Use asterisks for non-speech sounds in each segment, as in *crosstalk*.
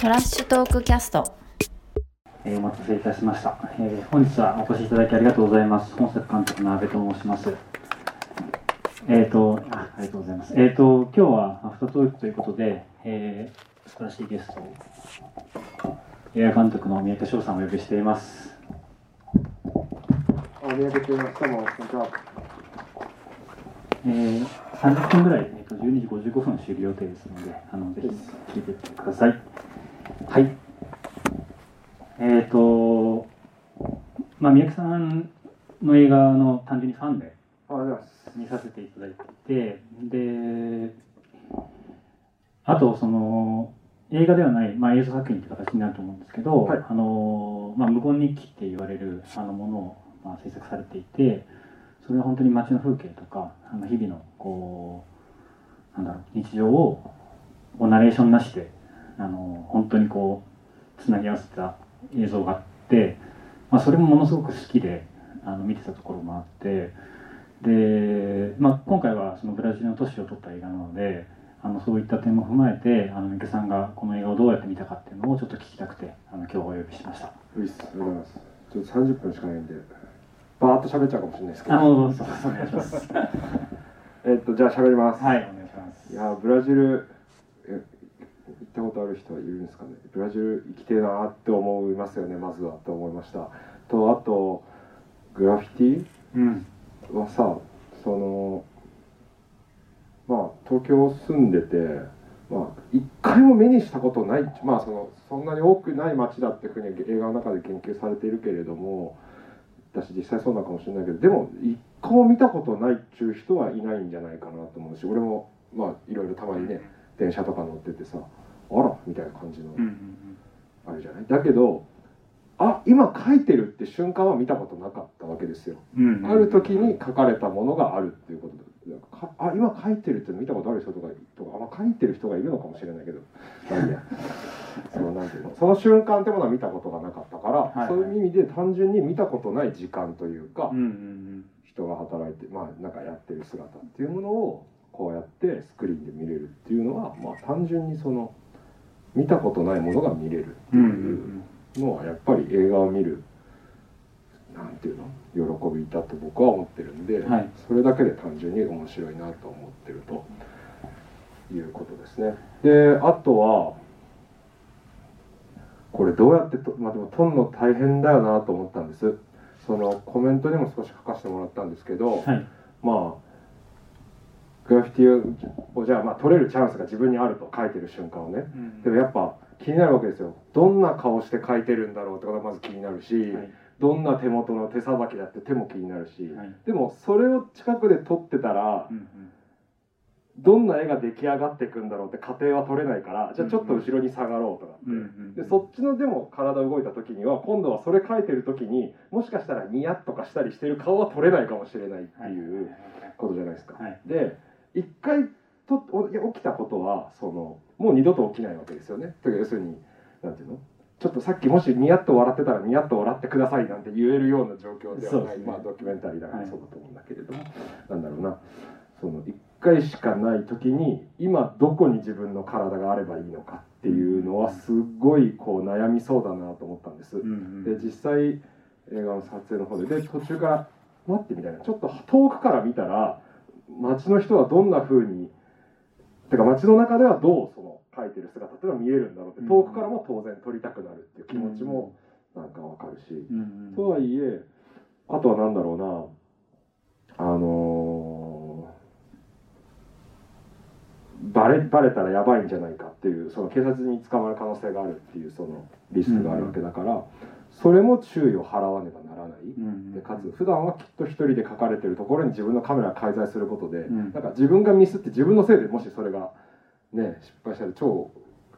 トラッシュトークキャスト。えーお待たせいたしました、えー本日はお越しいただきありがとうございます。本作監督の阿部と申します。えっ、とあありがとうございます。えっ、と今日はアフタートークということで、えー素晴らしいゲストを。映画監督の三宅翔さんをお呼びしています。あ、見上げていましたもん、こんにちは。えー30分ぐらい、えー、と12時55分終了予定ですのであのぜひ聞いていってくださいはいえっ、とまあ三宅さんの映画の単純にファンで。見させていただいていてであとその映画ではない、まあ、映像作品という形になると思うんですけど、はいあのまあ、無言日記って言われるあのものを、まあ、制作されていてそれは本当に街の風景とかあの日々のこうなんだろう日常をナレーションなしであの本当にこうつなぎ合わせた映像があって、まあ、それもものすごく好きであの見てたところもあって。で、まあ、今回はそのブラジルの都市を撮った映画なのであのそういった点も踏まえてあの三池さんがこの映画をどうやって見たかっていうのをちょっと聞きたくてあの今日お呼びしましたういっす、ありがとうございます。ちょっと30分しかないんで、バーっと喋っちゃうかもしれないですけど。あのそうそうお願いします *laughs* えっと、じゃあ喋ります。はいお願いしますいや、ブラジル、ったことある人はいるんですかね。ブラジル行きてえなって思いますよね、まずはと思いました。と、あと、グラフィテうんィはさ、その、まあ、東京住んでて、まあ、一回も目にしたことない、まあ、そのそんなに多くない街だっていうふうに映画の中で研究されているけれども私実際そうなのかもしれないけどでも一個も見たことないっていう人はいないんじゃないかなと思うし俺もまあいろいろたまにね電車とか乗っててさあらみたいな感じのうんうんあれじゃない？だけどあ今書いてるって瞬間は見たことなかったわけですよ。うんうんある時に書かれたものがあるっていうことで。かあ今書いてるって見たことある人とかとか、まあ、書いてる人がいるのかもしれないけど。*laughs* そのなんていうの？その瞬間ってものは見たことがなかったから、いそういう意味で単純に見たことない時間というか、うんうん。人が働いてまあなんかやってる姿っていうものをこうやってスクリーンで見れるっていうのは、まあ、単純にその見たことないものが見れるっていうんのはやっぱり映画を見るなんていうの？喜びだと僕は思ってるんで、はいそれだけで単純に面白いなと思ってるということですね。であとはこれどうやってと、まあ、でも撮るの大変だよなと思ったんです。そのコメントにも少し書かせてもらったんですけど、はいまあグラフィティをじゃあまあ撮れるチャンスが自分にあると書いてる瞬間をね。うん。でもやっぱ気になるわけですよ。どんな顔して描いてるんだろうってことがまず気になるし、はい。どんな手元の手さばきだって手も気になるし、はい。でもそれを近くで撮ってたらうんうん。どんな絵が出来上がっていくんだろうって過程は撮れないからじゃあちょっと後ろに下がろうとかって、うんうんでそっちのでも体動いた時には今度はそれ描いてる時にもしかしたらニヤッとかしたりしてる顔は撮れないかもしれないっていうことじゃないですか。はい。で一回と起きたことはそのもう二度と起きないわけですよね。というか要するになんていうの？ちょっとさっきもしニヤッと笑ってたらニヤッと笑ってくださいなんて言えるような状況ではない、ね。まあドキュメンタリーだからはい。そうだと思うんだけれども、なんだろうな。その一回しかない時に今どこに自分の体があればいいのかっていうのはすっごいこう悩みそうだなと思ったんです。うんうん。で実際映画の撮影の方でで途中から待ってみたいな。ちょっと遠くから見たら街の人はどんな風にてか街の中ではどうその描いてる姿っていうのは見えるんだろうってうん。遠くからも当然撮りたくなるっていう気持ちもなんかわかるし、とはいえあとは何だろうなあのーバレバレたらやばいんじゃないかっていうその警察に捕まる可能性があるっていうそのリスクがあるわけだから、それも注意を払わねばならない。でかつ普段はきっと一人で書かれてるところに自分のカメラが介在することで、ん。なんか自分がミスって自分のせいでもしそれがね失敗したら超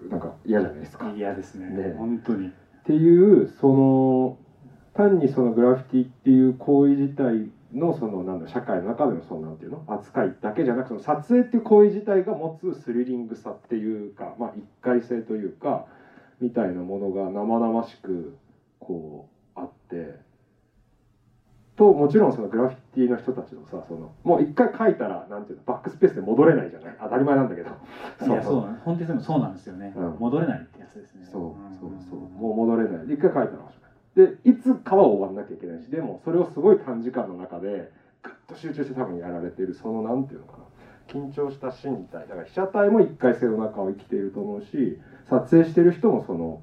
なんか嫌じゃないですか。嫌ですね。ね。本当に。っていうその単にそのグラフィティっていう行為自体のそのなんだ社会の中でのそのなんていうの？扱いだけじゃなくその撮影っていう行為自体が持つスリリングさっていうかまあ一回性というかみたいなものが生々しくこうあってともちろんそのグラフィティの人たちのさそのもう一回書いたらなんていうのバックスペースで戻れないじゃない？当たり前なんだけど。そう。なん本当にそうなんですよね、うん。戻れないってやつつですね。そうそうそうもう戻れない。で一回書いたらでいつかは終わんなきゃいけないしでもそれをすごい短時間の中でグッと集中して多分やられているそのなんていうのかな。緊張した身体。だから被写体も一回性の中を生きていると思うし撮影してる人もその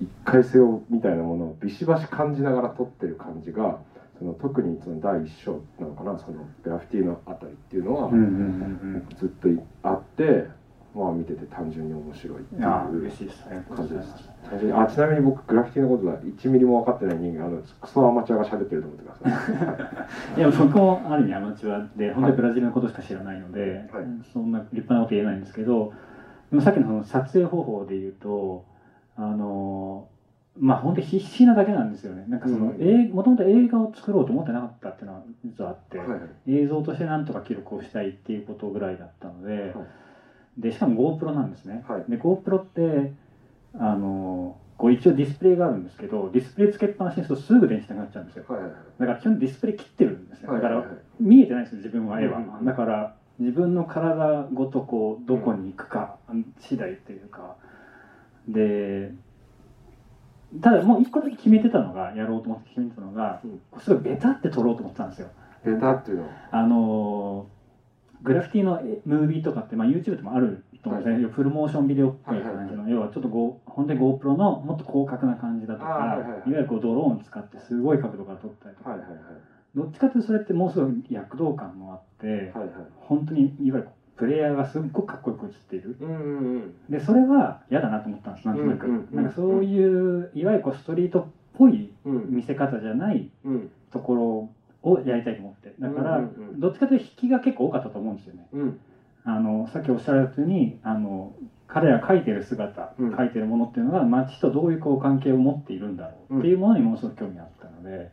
一回性をみたいなものをビシバシ感じながら撮ってる感じがその特にその第一章なのかなそのグラフィティのあたりっていうのはずっとあってまあ見てて単純に面白いっていう感じです。あちなみに僕グラフィティのことは1ミリも分かってない人間あのクソアマチュアが喋ってると思ってください。*laughs* いや僕もある意味アマチュアで本当にブラジルのことしか知らないので、はい。そんな立派なこと言えないんですけどでもさっきのその撮影方法で言うとあのまあ本当に必死なだけなんですよね。なんかその、うん。えもともと映画を作ろうと思ってなかったっていうのは実はあって、はいはい。映像としてなんとか記録をしたいっていうことぐらいだったので、はい。でしかも GoPro なんですね、はい。で GoPro ってあのこう一応ディスプレイがあるんですけどディスプレイつけっぱなしにするとすぐ電池なくなっちゃうんですよ。はいはいだから基本ディスプレイ切ってるんですよだから見えてないんですよ自分は絵は、うんうんだから自分の体ごとこうどこに行くか次第っていうかでただもう一個だけ決めてたのがやろうと思って決めてたのが、すごいベタって撮ろうと思ってたんですよ。ベタっていうのは。あのグラフィティのえムービーとかって、まあ、YouTube でもあると思うんですね、フルモーションビデオっぽい感じの、要はちょっとゴー本当に GoPro のもっと広角な感じだとか、はいはいはいいわゆるこうドローン使ってすごい角度から撮ったりとか、はいはいはい。どっちかというとそれってもうすごい躍動感もあって、はいはい。本当にいわゆるプレイヤーがすっごくかっこよく映っている。うんうんうん。でそれは嫌だなと思ったんですなんとなく、うんうんうん。なんかそういういわゆるこうストリートっぽいうん。見せ方じゃないうん。ところをやりたいと思って。だから、うんうんうん。どっちかというと引きが結構多かったと思うんですよね。うん。あのさっきおっしゃられたようにあの彼らが描いてる姿、うん。描いてるものっていうのが街とどういうこう関係を持っているんだろうっていうものにものすごく興味があったので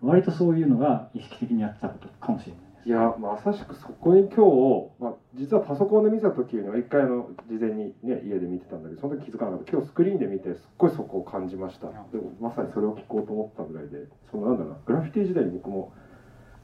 割とそういうのが意識的にやってたことかもしれないいやまさしくそこに今日、まあ、実はパソコンで見た時には一回あの事前にね家で見てたんだけどその時気づかなかった。今日スクリーンで見てすっごいそこを感じました。でもまさにそれを聞こうと思ったぐらいでそのなんだろうなグラフィティ時代に僕も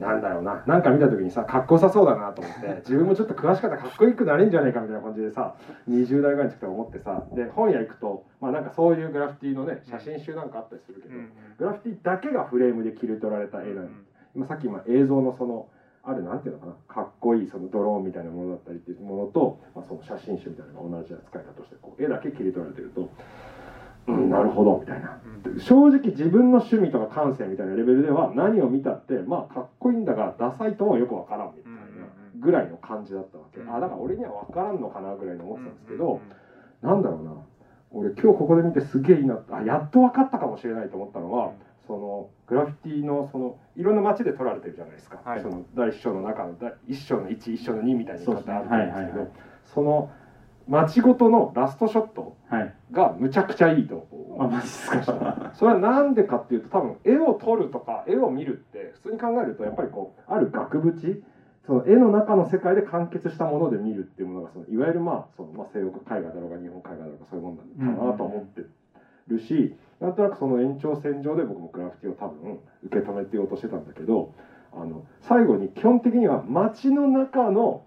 なんだろうななんか見た時にさかっこよさそうだなと思って *laughs* 自分もちょっと詳しかったらかっこよくなれんじゃないかみたいな感じでさ20代ぐらいの時から思ってさで本屋行くとまあなんかそういうグラフィティのね写真集なんかあったりするけど、グラフィティだけがフレームで切り取られた絵なん。今さっき今映像のそのあるなんていうのかな？かっこいいそのドローンみたいなものだったりっていうものと、まあ、その写真集みたいなのが同じ扱いだとしてこう絵だけ切り取られてるとうんなるほどみたいな。正直自分の趣味とか感性みたいなレベルでは何を見たってまあかっこいいんだがダサいともよくわからんみたいなぐらいの感じだったわけ。あだから俺にはわからんのかなぐらいに思ってたんですけどなんだろうな。俺今日ここで見てすげえいいなあやっと分かったかもしれないと思ったのはそのグラフィティのそのいろんな街で撮られてるじゃないですか、はい。その第一章の中の第一章の1一章の2みたいにそうですね。書いてあると思うんですけどはいはいはい。その街ごとのラストショットはい。がむちゃくちゃいいと。あマジですか。それはなんでかっていうと多分絵を撮るとか絵を見るって普通に考えるとやっぱりこうある額縁その絵の中の世界で完結したもので見るっていうものがそのいわゆるまあその、まあ、西洋絵画だろうが日本絵画だろうがそういうもんなのかなと思ってるし、なんとなくその延長線上で僕もグラフィティを多分受け止めてようとしてたんだけどあの最後に基本的には街の中の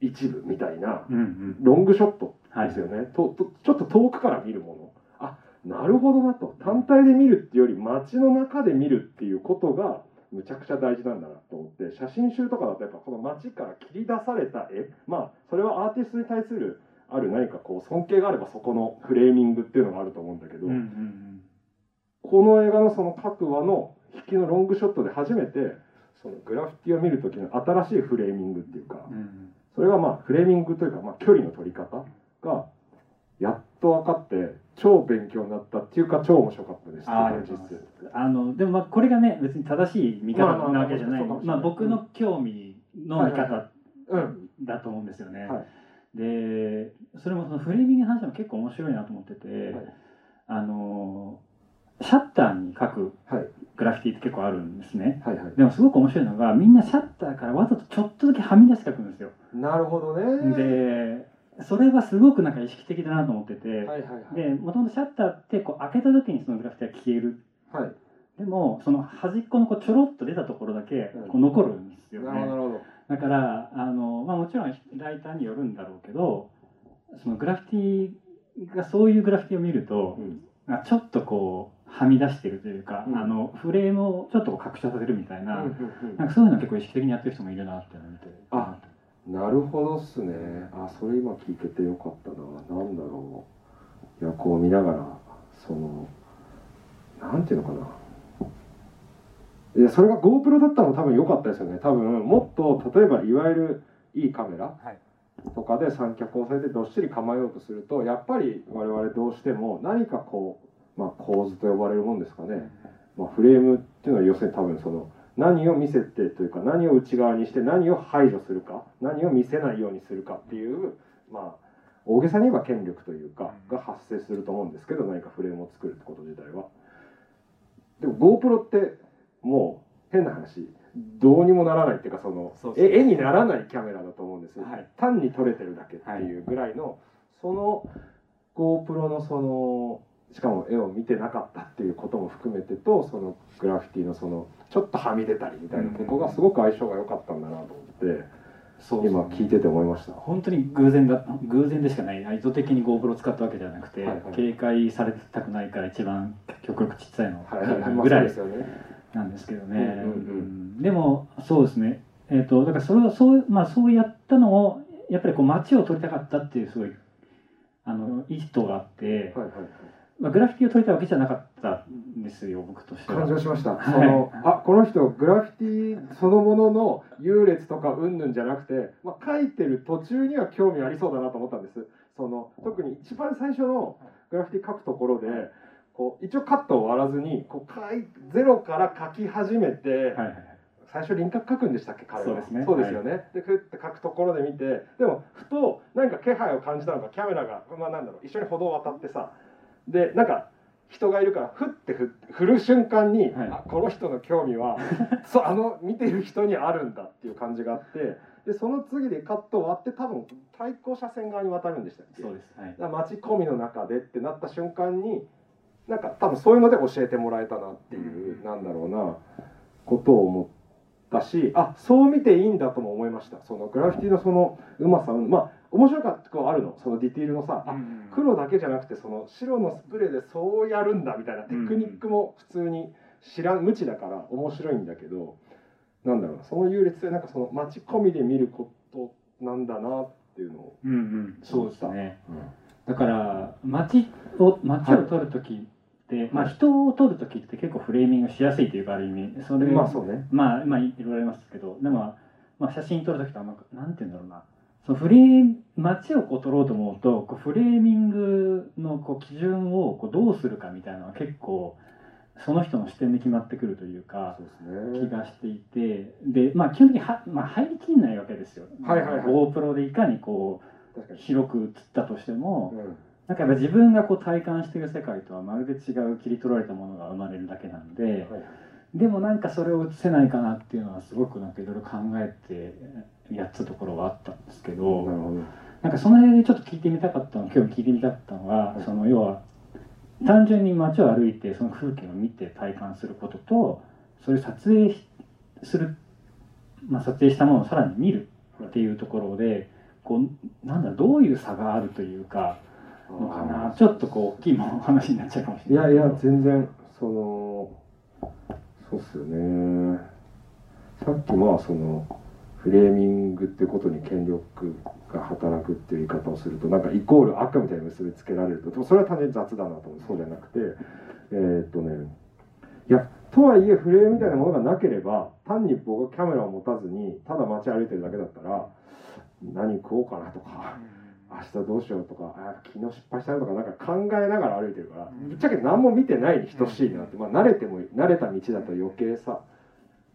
一部みたいなうんうん。ロングショットはいですよね、ととちょっと遠くから見るもの。あなるほどなと。単体で見るっていうより街の中で見るっていうことがむちゃくちゃ大事なんだなと思って写真集とかだとやっぱこの街から切り出された絵まあそれはアーティストに対するある何かこう尊敬があればそこのフレーミングっていうのがあると思うんだけど、うんうんこの映画のその各話の引きのロングショットで初めてそのグラフィティを見る時の新しいフレーミングっていうか、うんうん。それがまあフレーミングというか、まあ、距離の取り方がやっと分かって超勉強になったっていうか超面白かったですあのでもまあこれがね別に正しい見方なわけじゃないまあまあ僕の興味の見方うん。だと思うんですよね。はいでそれもそのフレーミングの話も結構面白いなと思ってて、はい。あのシャッターに書くはい。グラフィティって結構あるんですね。はいはい。でもすごく面白いのがみんなシャッターからわざとちょっとだけはみ出して書くんですよ。なるほどね。でそれはすごくなんか意識的だなと思ってて、はいはいはい。でもともとシャッターってこう開けた時にそのグラフィティが消える。はい。でもその端っこのこうちょろっと出たところだけうん。こう残るんですよね。なるほどだからあの、まあ、もちろんライターによるんだろうけどそのグラフィティがそういうグラフィティを見るとう、ん。あちょっとこうはみ出してるというか、うん。あのフレームをちょっと拡張させるみたいな、うんうんなんかそういうの結構意識的にやってる人もいるなっていうのを見てあなるほどっすね。あそれ今聞けてよかったな。なんだろう。いやこう見ながらそのなんていうのかないやそれが GoPro だったら多分良かったですよね。多分もっと例えばいわゆるいいカメラはい。とかで三脚を押さえてどっしり構えようとするとやっぱり我々どうしても何かこう、まあ、構図と呼ばれるもんですかね、まあ、フレームっていうのは要するに多分その何を見せてというか何を内側にして何を排除するか何を見せないようにするかっていうまあ大げさに言えば権力というかが発生すると思うんですけど何かフレームを作るってこと自体は。でも GoPro ってもう変な話どうにもならないっていうかそのえ絵にならないキャメラだと思うんですよ、はい。単に撮れてるだけっていうぐらいの、その GoPro のそのしかも絵を見てなかったっていうことも含めてとそのグラフィティのそのちょっとはみ出たりみたいなとこがすごく相性が良かったんだなと思って、そう今聞いてて思いました。本当に偶然だ偶然でしかない。意図的に GoPro を使ったわけじゃなくて、はいはい。警戒されたくないから一番極力ちっちゃいのはいはい。はい、まあぐらいそうですよね。なんですけどね、うんうんうん。うん。でもそうですね。えっ、とだからそれをそう,、まあ、そうやったのをやっぱりこう街を撮りたかったっていうすごいあの意図があって、はいはいまあ、グラフィティを撮りたいわけじゃなかったんですよ僕としては。感情しました、はい。そのあこの人グラフィティそのものの優劣とかうんぬんじゃなくて、まあ、書いてる途中には興味ありそうだなと思ったんです。その特に一番最初のグラフィティ書くところでこう一応カットを割らずにこう書いゼロから書き始めて、はいはいはい。最初輪郭書くんでしたっけ彼は。そうですね。そうですよね、でふって書くところで見てでもふと何か気配を感じたのかキャメラがまあなんだろう一緒に歩道を渡ってさでなんか人がいるからふってふ振る瞬間に、はい。あこの人の興味は *laughs* そうあの見てる人にあるんだっていう感じがあってでその次でカットを割って多分対向車線側に渡るんでしたっけ。そうです。はい。だから街込みの中でってなった瞬間になんか多分そういうので教えてもらえたなっていう、なんだろうなことを思ったしあそう見ていいんだとも思いました。そのグラフィティのそのうまさまあ面白かったとこあるの。そのディティールのさ、あ黒だけじゃなくてその白のスプレーでそうやるんだみたいなテクニックも普通に知らん無知だから面白いんだけどなんだろうな。その優劣でなんかその街込みで見ることなんだなっていうのを、うんうん。そうですね。うん。だから街を街を撮る時まあ人を撮る時って結構フレーミングしやすいというかある意味。それまあそうね。まあまあいろいろありますけど。でも、まあ、写真撮る時とはなんかなんて言うんだろうな。そのフレーム街をこう撮ろうと思うとこうフレーミングのこう基準をこうどうするかみたいなのは結構その人の視点で決まってくるというかそうですね。気がしていて。でまあ基本的には、まあ、入りきんないわけですよ。はいはいはい。GoPro でいかにこう広く映ったとしても、うんなんかやっぱ自分がこう体感している世界とはまるで違う切り取られたものが生まれるだけなんで、はいでもなんかそれを映せないかなっていうのはすごくなんかいろいろ考えてやったところはあったんですけど、なんかその辺でちょっと聞いてみたかったの今日聞いてみたかったのは、はい。その要は単純に街を歩いてその風景を見て体感することとそれを撮影しする、まあ、撮影したものをさらに見るっていうところでこうなんだどういう差があるというかのかな。ちょっとこう大きい話になっちゃうかもしれない。いやいや全然そのそうっすよね。さっきまあそのフレーミングってことに権力が働くっていう言い方をするとなんかイコール悪みたいに結びつけられるとでもそれは単純に雑だなと思う。そうじゃなくてえーっとねいやとはいえフレームみたいなものがなければ単に僕がキャメラを持たずにただ街歩いてるだけだったら何食おうかなとか。明日どうしようとかあ昨日失敗したなとかなんか考えながら歩いてるからうん。ぶっちゃけ何も見てないに等しいなって、まあ、慣れても慣れた道だと余計さ。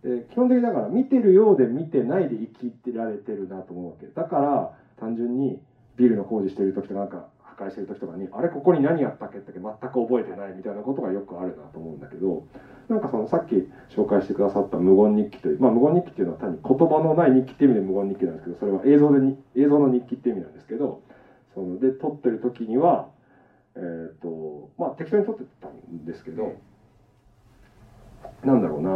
で基本的にだから見てるようで見てないで生きてられてるなと思うわけ。だから単純にビルの工事してる時とかなんか破壊してる時とかにあれここに何やったっけって全く覚えてないみたいなことがよくあるなと思うんだけどなんかそのさっき紹介してくださった無言日記というまあ無言日記っていうのは単に言葉のない日記っていう意味で無言日記なんですけどそれは映像でに映像の日記っていう意味なんですけどそので撮ってる時にはえっ、とまあ適当に撮ってたんですけど、なんだろうな、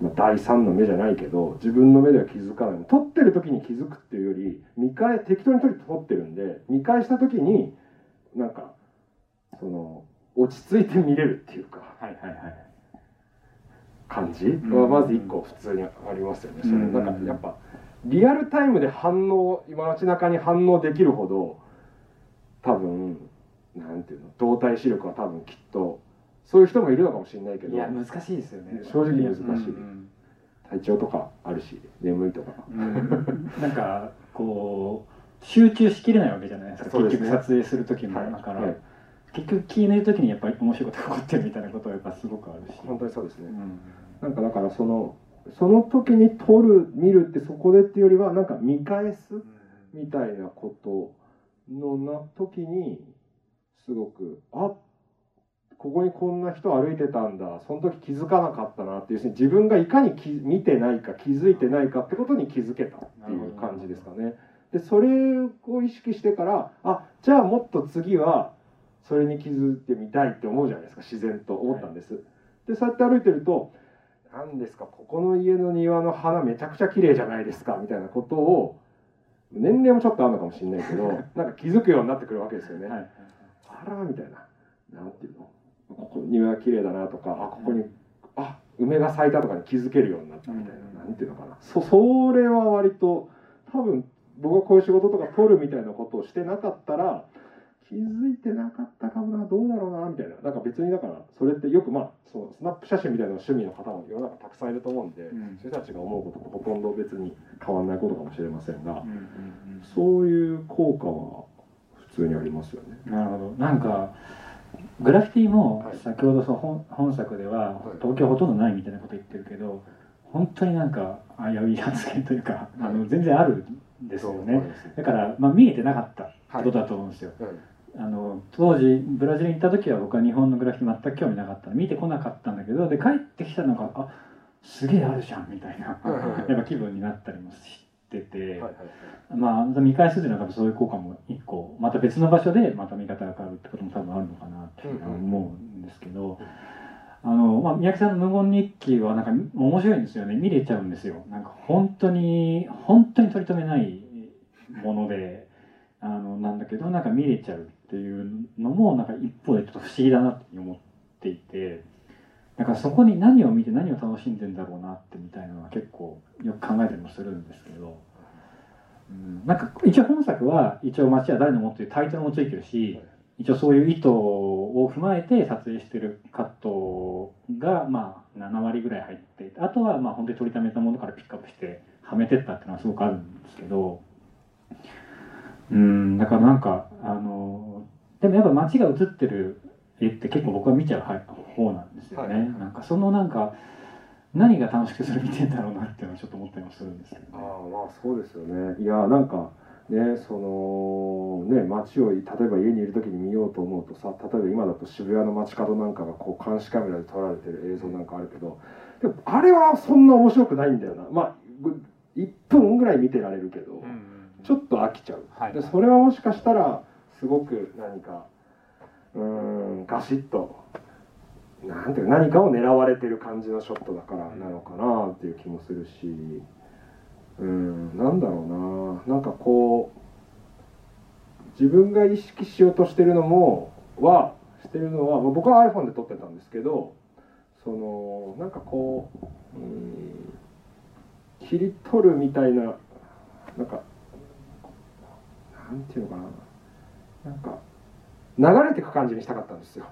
まあ、第三の目じゃないけど自分の目では気づかない。撮ってる時に気づくっていうより見返適当に撮ってるんで見返した時になんかその落ち着いて見れるっていうかはいはいはい。感じん。はまず一個普通にありますよね。それうん。なんかやっぱリアルタイムで反応今街中に反応できるほど多分なんていうの動体視力は多分きっとそういう人もいるのかもしれないけどいや難しいですよね。正直難しい。うん体調とかあるし眠いとか。うん。うんなんかこう集中しきれないわけじゃないですか。ね。結局撮影する時も、はい。だから、はい。結局気抜いた時にやっぱり面白いことが起こってるみたいなことはやっぱすごくあるし、本当にそうですね。うん。なんかだからそのその時に撮る見るってそこでっていうよりはなんか見返すみたいなことのな時にすごくあここにこんな人歩いてたんだその時気づかなかったなっていう自分がいかに気見てないか気づいてないかってことに気づけたっていう感じですかね。でそれを意識してからあじゃあもっと次はそれに気づいてみたいって思うじゃないですか自然と思ったんです。でそうやって歩いてると何ですかここの家の庭の花めちゃくちゃ綺麗じゃないですかみたいなことを年齢もちょっとあるのかもしれないけど *laughs* なんか気づくようになってくるわけですよね。はい。あらみたいな。なんていうの？ここ庭綺麗だなとかあここにあ梅が咲いたとかに気づけるようになったみたいな、うん。なんていうのかな？そそれは割と多分僕がこういう仕事とか取るみたいなことをしてなかったら気づいてなかったかもなどうだろうなみたいな。なんか別にだからそれってよくまあそのスナップ写真みたいな趣味の方も世の中たくさんいると思うんで、うん。人たちが思うこととほとんど別に変わらないことかもしれませんが、うんうん。そういう効果は普通にありますよね。うんなるほど。なんかグラフィティもはい。先ほどその本本作でははい。東京ほとんどないみたいなこと言ってるけど本当になんか危うい発言というか、あの全然あるんですよね。だから、まあ、見えてなかったことだと思うんですよ、あの当時ブラジルに行った時は僕は日本のグラフィティ全く興味なかった見てこなかったんだけどで帰ってきたのがあすげえあるじゃんみたいな。やっぱ気分になったりもしてて、まあ見返すっていうのは多分そういう効果も一個。また別の場所でまた見方が変わるってことも多分あるのかなって思うんですけど、あのまあ、三宅さんの無言日記はなんか面白いんですよね。見れちゃうんですよ。なんか本当に本当に取り留めないものであのなんだけどなんか見れちゃうっていうのもなんか一方でちょっと不思議だなって思っていてだかそこに何を見て何を楽しんでんだろうなってみたいなのは結構よく考えたりもするんですけど。うんなんか一応本作は一応「街は誰のも」っていうタイトルもついてるし一応そういう意図を踏まえて撮影してるカットがまあ7割ぐらい入ってあとはまあ本当に取りためたものからピックアップしてはめてったっていうのはすごくあるんですけどうんだからなんかあのでもやっぱ街が映ってる絵って結構僕は見ちゃう方なんですよね、はい。なんかそのなんか何が楽しくそれ見てんだろうなっていうのはちょっと思ったりもするんですけどねああまあそうですよね。いやなんかねそのね街を例えば家にいる時に見ようと思うとさ例えば今だと渋谷の街角なんかがこう監視カメラで撮られてる映像なんかあるけどでもあれはそんな面白くないんだよな。まあぐ1分ぐらい見てられるけど、ちょっと飽きちゃう、はい。でそれはもしかしたらすごく何かうんガシッとなんていう何かを狙われてる感じのショットだからなのかなっていう気もするしうんなんだろうな。なんかこう自分が意識しようとしてるのもはしてるのは僕は iPhone で撮ってたんですけどそのなんかこううん切り取るみたいななんかなんていうのかな。なんか流れていく感じにしたかったんですよ。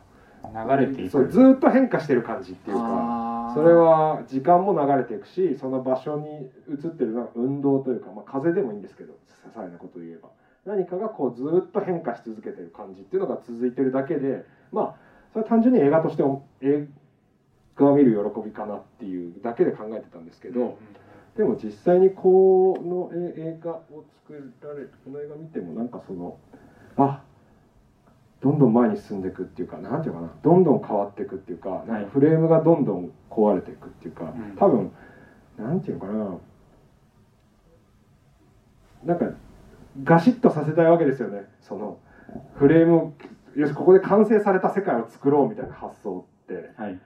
流れていく。ずーっと変化してる感じっていうかそれは時間も流れていくしその場所に映ってるなんか運動というか、まあ、風でもいいんですけど些細なことを言えば。何かがこうずーっと変化し続けてる感じっていうのが続いてるだけでまあそれは単純に映画としても映画を見る喜びかなっていうだけで考えてたんですけど、でも実際にこのえ映画を作られこの映画見てもなんかそのあどんどん前に進んでいくっていうかなんていうかなどんどん変わっていくっていうかなんかフレームがどんどん壊れていくっていうか、うん。多分なんていうのかななんかガシッとさせたいわけですよね。そのフレームをよしここで完成された世界を作ろうみたいな発想ってはい。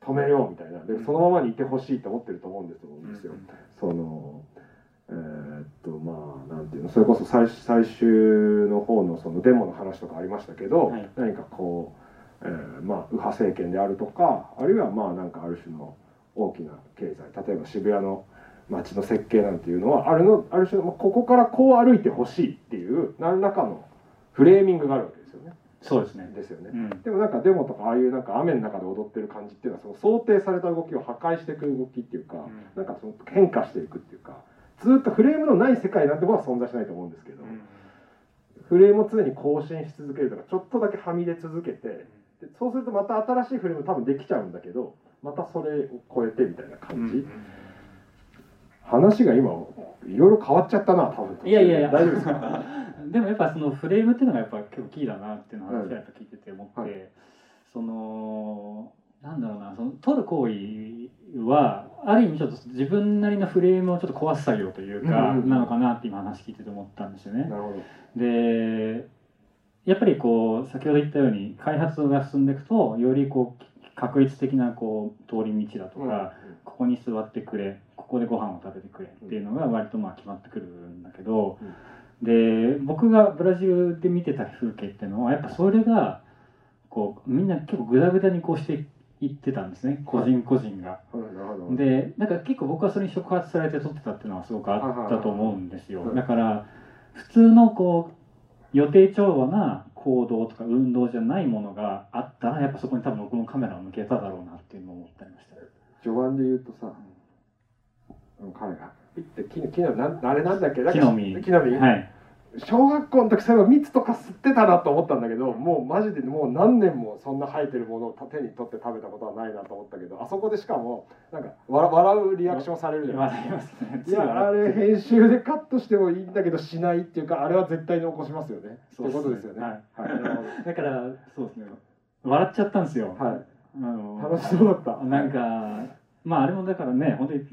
止めようみたいな。でそのままにいてほしいと思ってると思うんですよ。ですようん。そのえーっとまあなんていうのそれこそ最最終の方のそのデモの話とかありましたけど、はい何かこう、えーまあ右派政権であるとかあるいはまあなんかある種の大きな経済例えば渋谷の街の設計なんていうのはあるのある種のまあここからこう歩いてほしいっていう何らかのフレーミングがあるわけですよね。そうですね。ですよねう。ん。でもなんかデモとかああいうなんか雨の中で踊ってる感じっていうのはその想定された動きを破壊していく動きっていうか、んなんかその変化していくっていうかずっとフレームのない世界なんてことは存在しないと思うんですけど、フレームを常に更新し続けるとかちょっとだけはみ出続けてでそうするとまた新しいフレーム多分できちゃうんだけどまたそれを超えてみたいな感じ、話が今いろいろ変わっちゃったな多分いやいやいや。大丈夫ですか？*laughs* でもやっぱそのフレームっていうのがやっぱ結構キーだなっていうのを話はやっぱ聞いてて思って、はい。そのなんだろうなその取る行為はある意味ちょっと自分なりのフレームをちょっと壊す作業というか、なのかなって今話聞いてて思ったんですよね。でやっぱりこう先ほど言ったように開発が進んでいくとよりこう確一的なこう通り道だとか、ここに座ってくれここでご飯を食べてくれっていうのが割とまあ決まってくるんだけど、で僕がブラジルで見てた風景っていうのはやっぱそれがこうみんな結構グダグダにこうしていってたんですね。個人個人が。うんなるほど。でなんか結構僕はそれに触発されて撮ってたっていうのはすごくあったと思うんですよ。はい。だから普通のこう予定調和な行動とか運動じゃないものがあったらやっぱそこに多分僕もカメラを向けただろうなっていうのを思ったりました序盤で言うとさ、あの彼が。ピッて木の木のなんあれなんだっけ？木の実。木の実、はい小学校の時そういえば蜜とか吸ってたなと思ったんだけどもうマジでもう何年もそんな生えてるものを手に取って食べたことはないなと思ったけどあそこでしかもなんか笑笑うリアクションされるじゃない笑いますねいやあれ編集でカットしてもいいんだけどしないっていうかあれは絶対に起こしますよね。そうってことですよね。はい。はい。だからそうですね。笑っちゃったんですよ、はい。あの楽しそうだった。なんかまああれもだからね本当に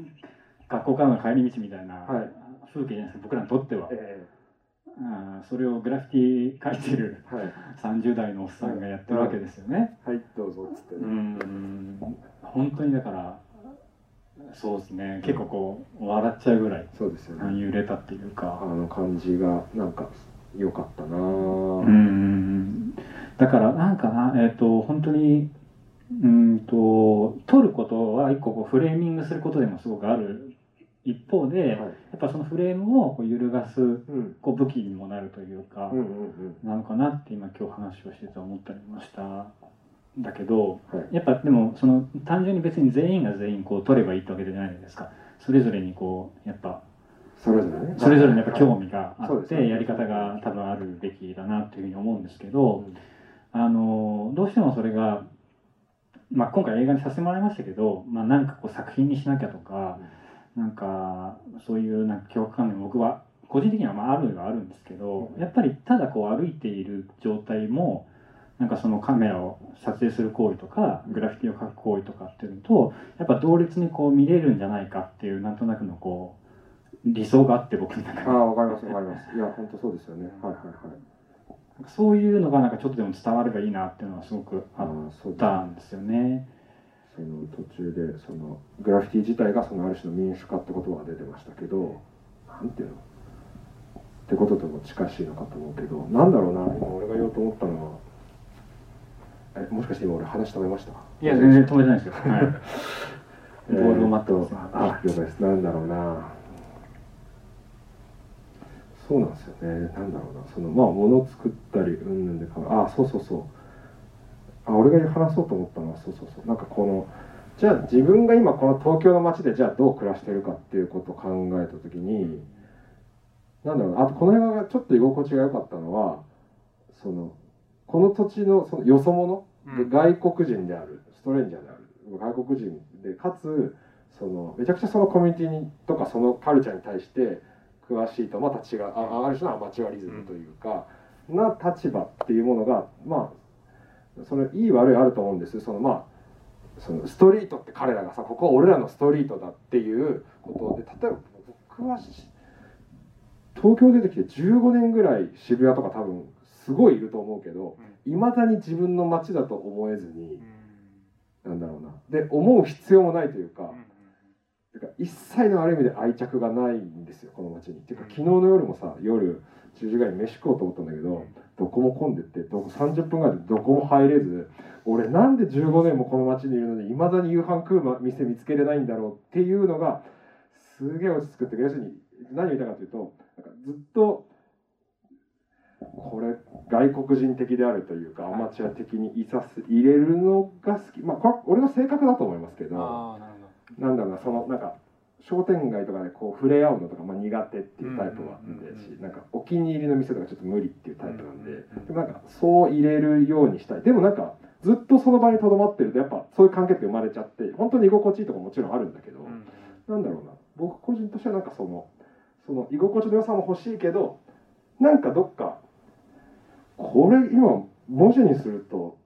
学校からの帰り道みたいなはい。風景じゃないですか僕らにとっては、えあーそれをグラフィティ描いてるえはい。30代のおっさんがやってるわけですよね。はいどうぞっつってうね、ん。本当にだからそうですね。結構こう笑っちゃうぐらいそうですよね、揺れたっていうあか。の感じがなんか良かったなぁ。うん。だからなんかなえっ、と本当にうんと撮ることは一個こうフレーミングすることでもすごくある一方で、はい。やっぱそのフレームをこう揺るがすうん。こう武器にもなるというか、なのかなって今今日話をしてて思ったりましただけどはい。やっぱでもその単純に別に全員が全員こう取ればいいってわけじゃないですか。それぞれにこうやっぱそれぞれね。それぞれのやっぱ興味があってやり方が多分あるべきだなっていうふうに思うんですけどうん。あのどうしてもそれが、まあ、今回映画にさせてもらいましたけど、まあ、なんかこう作品にしなきゃとかなんかそういうなんか恐怖観念僕は個人的にはまああるはあるんですけどやっぱりただこう歩いている状態もなんかそのカメラを撮影する行為とかグラフィティを描く行為とかっていうのとやっぱ同列にこう見れるんじゃないかっていうなんとなくのこう理想があって僕の中で。ああわかりますわかります。いや本当そうですよね。はいはいはい。そういうのがなんかちょっとでも伝わればいいなっていうのはすごくあったんですよね。その途中でそのグラフィティ自体がそのある種の民主化って言葉が出てましたけどなんていうの？ってこととも近しいのかと思うけどなんだろうな今俺が言おうと思ったのは。えもしかして今俺話止めました？いや全然止めてないですよ。*laughs* はい。えボールを待ってますーっとあ了解です。なんだろうな。そうなんですよね。なんだろうな。そのまあ物を作ったりうんぬんでかあそうそうそうあ俺が話そうと思ったのはそうそうそう。なんかこのじゃあ自分が今この東京の街でじゃあどう暮らしてるかっていうことを考えた時になんだろうなあとこの映画がちょっと居心地が良かったのはそのこの土地のそのよそ者、で外国人であるストレンジャーである外国人でかつそのめちゃくちゃそのコミュニティにとかそのカルチャーに対して詳しいとまた違うあある種のアマチュアリズムというか、な立場っていうものがまあそのいい悪いあると思うんです。そのまあそのストリートって彼らがさここは俺らのストリートだっていうことで例えば僕はし東京出てきて15年ぐらい渋谷とか多分すごいいると思うけどいまだに自分の街だと思えずになんだろうな。で思う必要もないというかだから一切のある意味で愛着がないんですよこの街に。っていうか昨日の夜もさ夜10時ぐらいに飯食おうと思ったんだけどどこも混んでってどこ30分ぐらいでどこも入れず俺なんで15年もこの街にいるのにいまだに夕飯食う店見つけれないんだろうっていうのがすげえ落ち着くって要するに何を言いたいかというとなんかずっとこれ外国人的であるというかアマチュア的にいさす入れるのが好き。まあこれは俺の性格だと思いますけどああなるほなんだろうなそのなんか商店街とかでこう触れ合うのとか、まあ、苦手っていうタイプはうんうんうんうんでしなんかお気に入りの店とかちょっと無理っていうタイプなんででもなんかそう入れるようにしたい。でもなんかずっとその場にとどまってるとやっぱそういう関係って生まれちゃって本当に居心地いいとこももちろんあるんだけど、ど、うん。なんだろうな。僕個人としてはなんかそのその居心地の良さも欲しいけどなんかどっかこれ今文字にすると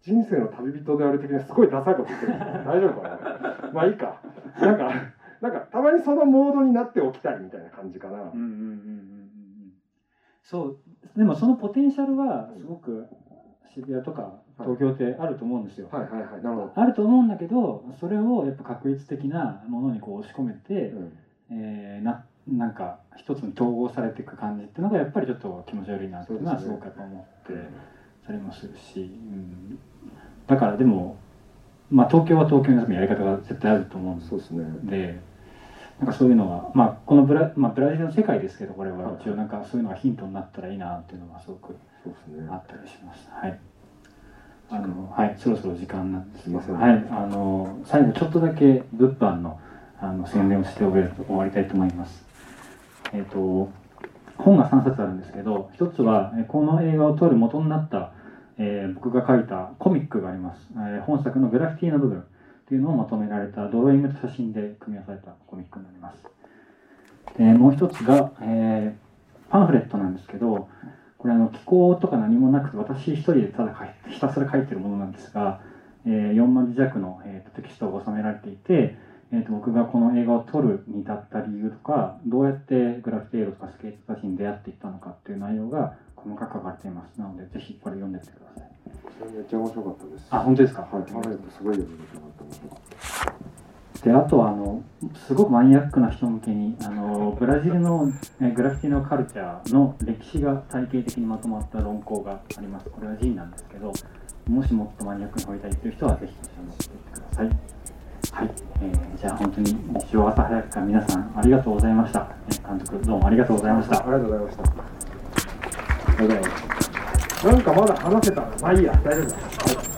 人生の旅人である的にすごいダサいこと言ってる大丈夫かな？*laughs* まあいいか。なんかなんかたまにそのモードになっておきたいみたいな感じかな、うんうんうんうん。そう。でもそのポテンシャルはすごく渋谷とか東京ってあると思うんですよ、はい。はい。はい。なるほど、あると思うんだけどそれをやっぱ確率的なものにこう押し込めて、うん。えーななんか一つに統合されていく感じっていうのがやっぱりちょっと気持ち悪いなっていうのはすごくやっぱ思ってたりもするし、うん、だからでも、まあ、東京は東京のやり方が絶対あると思うんで。すそうですね。でなんかそういうのは、まあ、このブラ,、まあ、ブラジルの世界ですけどこれは。はい一応なんかそういうのがヒントになったらいいなっていうのがすごくあったりします。はい。あのはい、そろそろ時間なんです。けどはい、あの最後ちょっとだけ物販のあの宣伝をして終わり終わりたいと思います。えっ、と本が3冊あるんですけど、一つはえーこの映画を撮る元になった、えー僕が書いたコミックがあります。えー本作のグラフィティの部分というのをまとめられたドローイングと写真で組み合わされたコミックになります。でもう一つが、えーパンフレットなんですけど、これあの気候とか何もなくて私一人でただひたすら書いてるものなんですが、えー4万字弱の、えーテキストが収められていて、えーと僕がこの映画を撮るに至った理由とかどうやってグラフィティ映像とかスケート写真に出会っていったのかっていう内容が細かく書かれています。なのでぜひこれ読んでみてください。めっちゃ面白かったです。あ本当ですか？はい。パンフレットすごい読みたかった。であとはあのすごくマニアックな人向けにあのブラジルのえグラフィティのカルチャーの歴史が体系的にまとまった論考があります。これは G なんですけどもしもっとマニアックに掘りたいという人はぜひこちらも見ていってくださいはい、えーじゃあ本当に日曜朝早くから皆さんありがとうございましたえー監督どうもありがとうございましたありがとうございました。ありがとうございます。なんかまだ話せたら、まあいいや、大丈夫だ。はい、